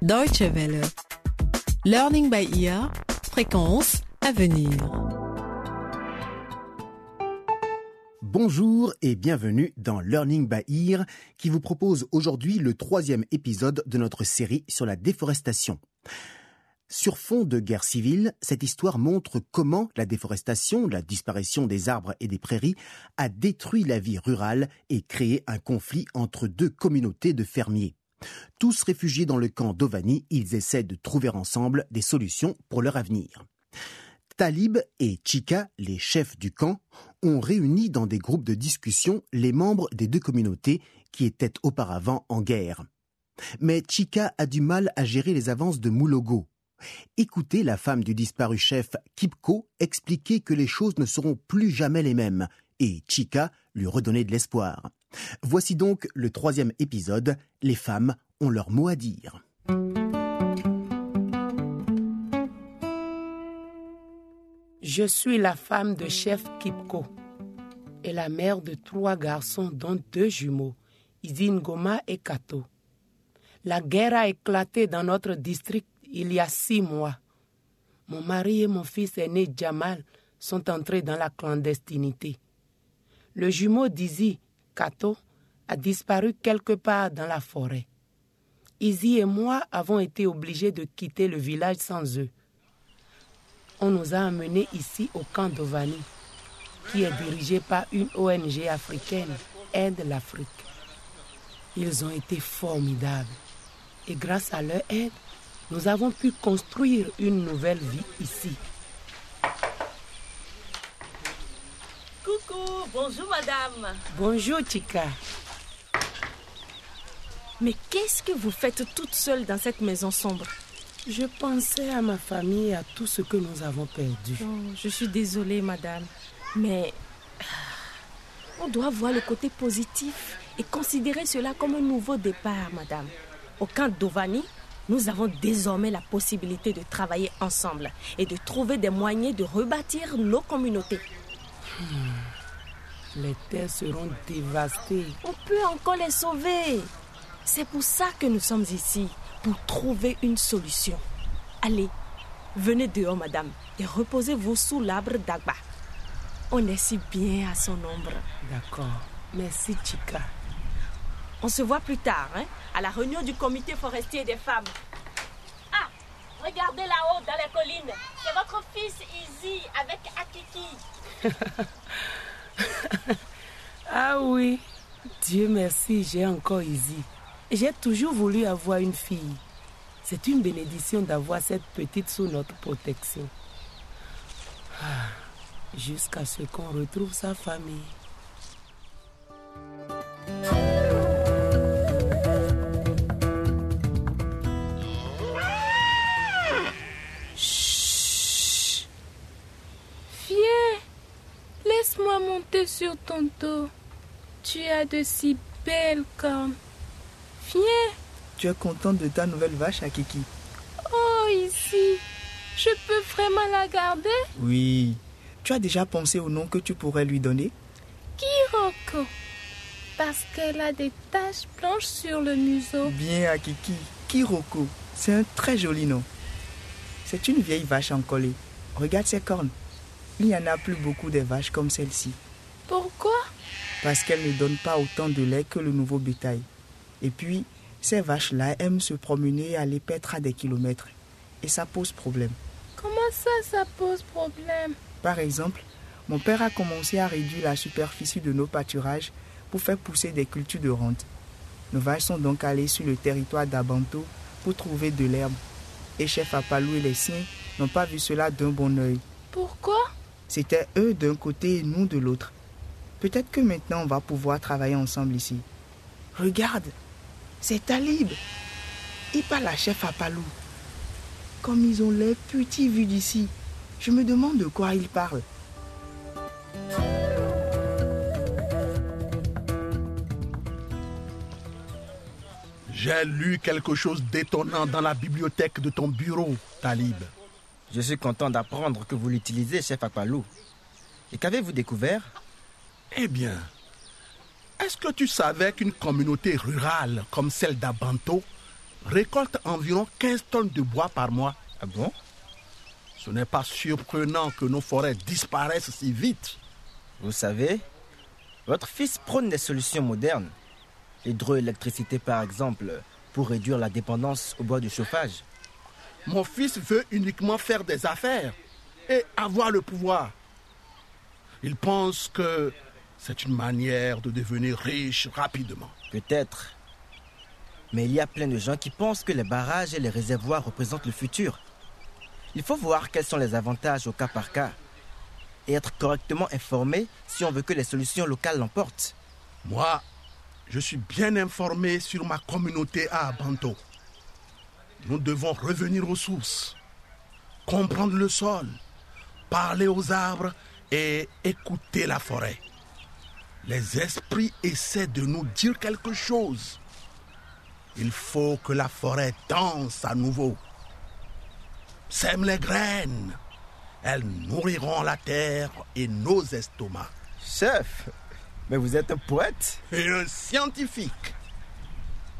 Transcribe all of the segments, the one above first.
Deutsche Welle. Learning by ear. Fréquence à venir. Bonjour et bienvenue dans Learning by Ear qui vous propose aujourd'hui le troisième épisode de notre série sur la déforestation. Sur fond de guerre civile, cette histoire montre comment la déforestation, la disparition des arbres et des prairies a détruit la vie rurale et créé un conflit entre deux communautés de fermiers. Tous réfugiés dans le camp d'Ovani, ils essaient de trouver ensemble des solutions pour leur avenir. Talib et Chika, les chefs du camp, ont réuni dans des groupes de discussion les membres des deux communautés qui étaient auparavant en guerre. Mais Chika a du mal à gérer les avances de Moulogo. Écoutez la femme du disparu chef Kipko expliquer que les choses ne seront plus jamais les mêmes et Chika lui redonner de l'espoir. Voici donc le troisième épisode. Les femmes ont leur mot à dire. Je suis la femme de chef Kipko et la mère de trois garçons, dont deux jumeaux, Izingoma et Kato. La guerre a éclaté dans notre district il y a six mois. Mon mari et mon fils aîné Jamal sont entrés dans la clandestinité. Le jumeau d'Izi, A disparu quelque part dans la forêt. Izzy et moi avons été obligés de quitter le village sans eux. On nous a amenés ici au camp d'Ovani, qui est dirigé par une ONG africaine, Aide l'Afrique. Ils ont été formidables et grâce à leur aide, nous avons pu construire une nouvelle vie ici. Bonjour madame. Bonjour Chika. Mais qu'est-ce que vous faites toute seule dans cette maison sombre? Je pensais à ma famille et à tout ce que nous avons perdu. Oh, Je suis désolée madame, mais ah, on doit voir le côté positif et considérer cela comme un nouveau départ madame. Au camp d'Ovani, nous avons désormais la possibilité de travailler ensemble et de trouver des moyens de rebâtir nos communautés. Les terres seront dévastées. On peut encore les sauver. C'est pour ça que nous sommes ici, pour trouver une solution. Allez, venez dehors, madame, et reposez-vous sous l'arbre d'Agba. On est si bien à son ombre. D'accord. Merci Chika. On se voit plus tard, hein, à la réunion du comité forestier des femmes. Ah, regardez là-haut, dans les collines. C'est votre fils Izzy avec Akiki. Ah oui, Dieu merci, j'ai encore Izzy. J'ai toujours voulu avoir une fille. C'est une bénédiction d'avoir cette petite sous notre protection. Ah, Jusqu'à ce qu'on retrouve sa famille. Ton dos. Tu as de si belles cornes. Viens. Tu es contente de ta nouvelle vache, Akiki Oh, ici. Je peux vraiment la garder? Oui. Tu as déjà pensé au nom que tu pourrais lui donner? Kiroko. Parce qu'elle a des taches blanches sur le museau. Bien, Akiki. Kiroko. C'est un très joli nom. C'est une vieille vache en collet. Regarde ses cornes. Il n'y en a plus beaucoup des vaches comme celle-ci. Pourquoi? Parce qu'elles ne donnent pas autant de lait que le nouveau bétail. Et puis, ces vaches-là aiment se promener et aller paître à des kilomètres. Et ça pose problème. Comment ça, ça pose problème? Par exemple, mon père a commencé à réduire la superficie de nos pâturages pour faire pousser des cultures de rente. Nos vaches sont donc allées sur le territoire d'Abanto pour trouver de l'herbe. Et chef Apalou et les siens n'ont pas vu cela d'un bon œil. Pourquoi? C'était eux d'un côté et nous de l'autre. Peut-être que maintenant on va pouvoir travailler ensemble ici. Regarde, c'est Talib. Il parle à chef Apalou. Comme ils ont l'air petits vus d'ici, je me demande de quoi ils parlent. J'ai lu quelque chose d'étonnant dans la bibliothèque de ton bureau, Talib. Je suis content d'apprendre que vous l'utilisez, chef Akpalou. Et qu'avez-vous découvert? Eh bien, est-ce que tu savais qu'une communauté rurale comme celle d'Abanto récolte environ 15 tonnes de bois par mois? Ah bon? Ce n'est pas surprenant que nos forêts disparaissent si vite. Vous savez, votre fils prône des solutions modernes. L'hydroélectricité, par exemple, pour réduire la dépendance au bois de chauffage. Mon fils veut uniquement faire des affaires et avoir le pouvoir. Il pense que c'est une manière de devenir riche rapidement. Peut-être. Mais il y a plein de gens qui pensent que les barrages et les réservoirs représentent le futur. Il faut voir quels sont les avantages au cas par cas et être correctement informé si on veut que les solutions locales l'emportent. Moi, je suis bien informé sur ma communauté à Abanto. Nous devons revenir aux sources, comprendre le sol, parler aux arbres et écouter la forêt. Les esprits essaient de nous dire quelque chose. Il faut que la forêt danse à nouveau. Sème les graines. Elles nourriront la terre et nos estomacs. Chef, mais vous êtes un poète? Et un scientifique.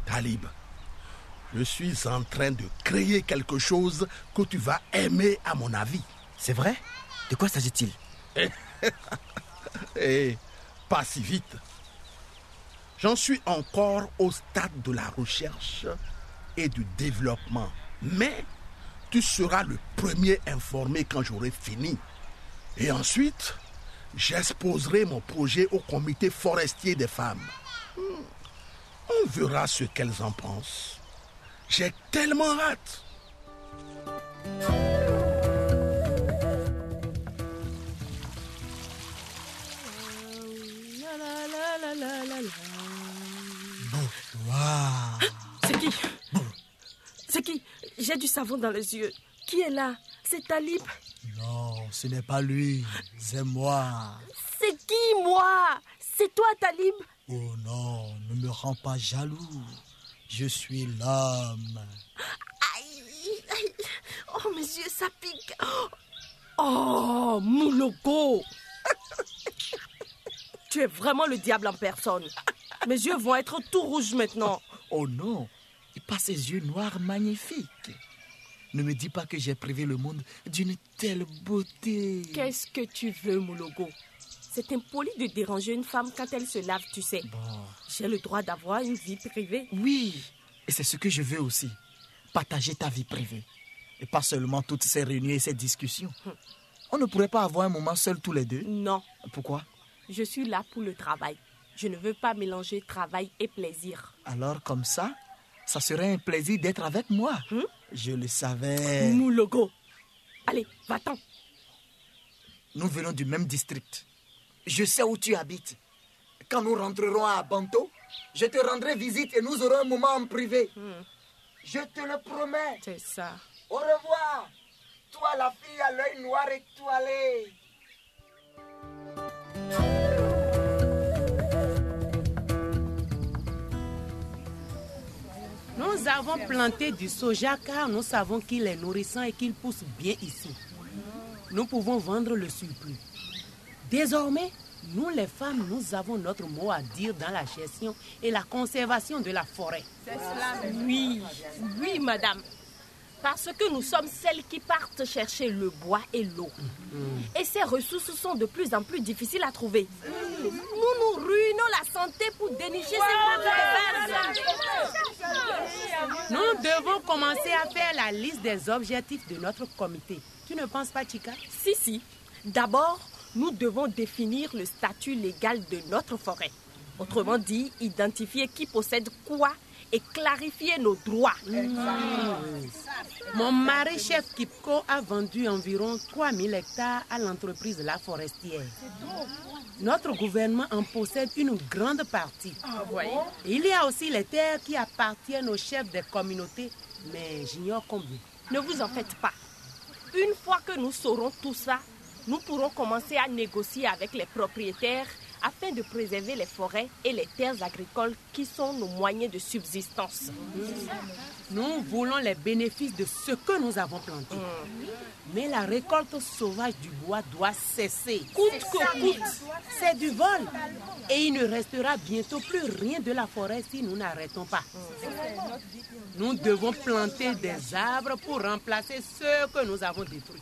Talib, je suis en train de créer quelque chose que tu vas aimer à mon avis. C'est vrai? De quoi s'agit-il? Et pas si vite. J'en suis encore au stade de la recherche et du développement. Mais tu seras le premier informé quand j'aurai fini. Et ensuite, j'exposerai mon projet au comité forestier des femmes. Hmm. On verra ce qu'elles en pensent. J'ai tellement hâte. C'est qui? C'est qui? J'ai du savon dans les yeux. Qui est là? C'est Talib? Non, ce n'est pas lui, c'est moi. C'est qui, moi? C'est toi, Talib? Oh non, ne me rends pas jaloux. Je suis l'homme. Aïe, aïe. Oh, mes yeux, ça pique. Oh, Mouloko Tu es vraiment le diable en personne. Mes yeux vont être tout rouges maintenant. Oh non, il passe ses yeux noirs magnifiques. Ne me dis pas que j'ai privé le monde d'une telle beauté. Qu'est-ce que tu veux, Moulogo C'est impoli de déranger une femme quand elle se lave, tu sais. Bon, J'ai le droit d'avoir une vie privée. oui, et c'est ce que je veux aussi. Partager ta vie privée. Et pas seulement toutes ces réunions et ces discussions. On ne pourrait pas avoir un moment seul tous les deux? Non, Pourquoi? Je suis là pour le travail. Je ne veux pas mélanger travail et plaisir. Alors comme ça, ça serait un plaisir d'être avec moi. Hmm? Je le savais. Moulogo Allez, va-t'en. Nous venons du même district. Je sais où tu habites. Quand nous rentrerons à Banto, je te rendrai visite et nous aurons un moment en privé. Je te le promets. C'est ça. Au revoir. Toi, la fille à l'œil noir étoilé. Nous avons planté du soja car nous savons qu'il est nourrissant et qu'il pousse bien ici. Nous pouvons vendre le surplus. Désormais, nous les femmes, nous avons notre mot à dire dans la gestion et la conservation de la forêt. Oui, oui, madame. Parce que nous sommes celles qui partent chercher le bois et l'eau. Et ces ressources sont de plus en plus difficiles à trouver. Nous nous ruinons la santé pour dénicher ces produits. Nous devons commencer à faire la liste des objectifs de notre comité. Tu ne penses pas, Chica Si, si. D'abord, nous devons définir le statut légal de notre forêt. Autrement dit, identifier qui possède quoi et clarifier nos droits. Mon mari, chef Kipko, a vendu environ 3000 hectares à l'entreprise La Forestière. Notre gouvernement en possède une grande partie. Il y a aussi les terres qui appartiennent aux chefs des communautés, mais j'ignore combien. Ne vous en faites pas. Une fois que nous saurons tout ça, nous pourrons commencer à négocier avec les propriétaires afin de préserver les forêts et les terres agricoles qui sont nos moyens de subsistance. Nous voulons les bénéfices de ce que nous avons planté. Mais la récolte sauvage du bois doit cesser, coûte que coûte. C'est du vol. Et il ne restera bientôt plus rien de la forêt si nous n'arrêtons pas. Nous devons planter des arbres pour remplacer ceux que nous avons détruits.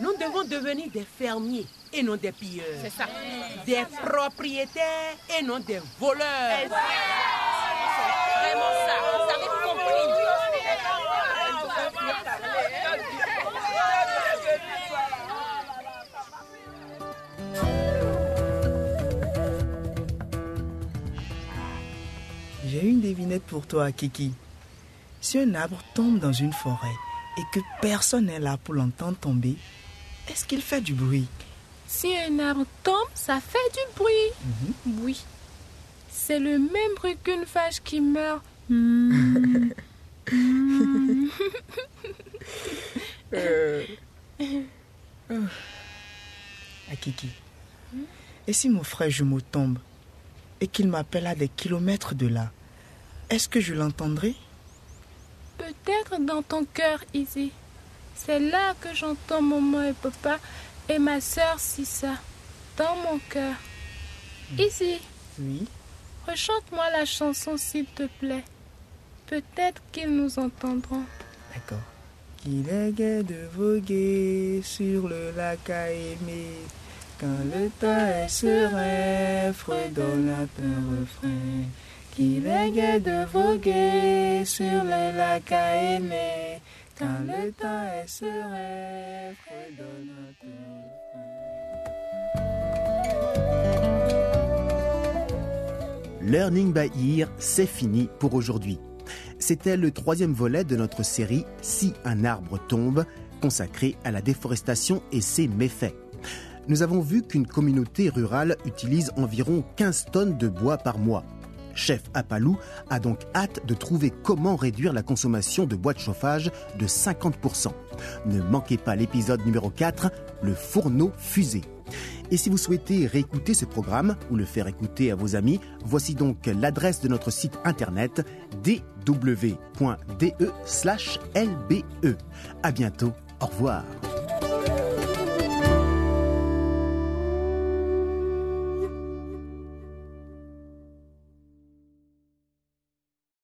Nous devons devenir des fermiers et non des pilleurs. C'est ça. Des propriétaires et non des voleurs. Vraiment ça. Vous avez compris. J'ai une devinette pour toi, Kiki. Si un arbre tombe dans une forêt et que personne n'est là pour l'entendre tomber, est-ce qu'il fait du bruit? Si un arbre tombe, ça fait du bruit. Oui. C'est le même bruit qu'une vache qui meurt. Hmm. Hmm. À Kiki. Et si mon frère jumeau tombe et qu'il m'appelle à des kilomètres de là, est-ce que je l'entendrai? Peut-être dans ton cœur, Izzy. C'est là que j'entends maman et papa et ma sœur Sissa. Dans mon cœur. Izzy, Oui. rechante-moi la chanson s'il te plaît. Peut-être qu'ils nous entendront. D'accord. Qu'il est gai de voguer sur le lac à aimer. Quand le temps est serein, fredonne un refrain. Qu'il est gai de voguer sur le lac à aimer. Quand le temps est serein, fredonne un Learning by Ear, c'est fini pour aujourd'hui. C'était le troisième volet de notre série Si un arbre tombe, consacré à la déforestation et ses méfaits. Nous avons vu qu'une communauté rurale utilise environ 15 tonnes de bois par mois. Chef Apalou a donc hâte de trouver comment réduire la consommation de bois de chauffage de 50%. Ne manquez pas l'épisode numéro 4, le fourneau fusée. Et si vous souhaitez réécouter ce programme ou le faire écouter à vos amis, voici donc l'adresse de notre site internet dw.de/lbe. À bientôt. Au revoir.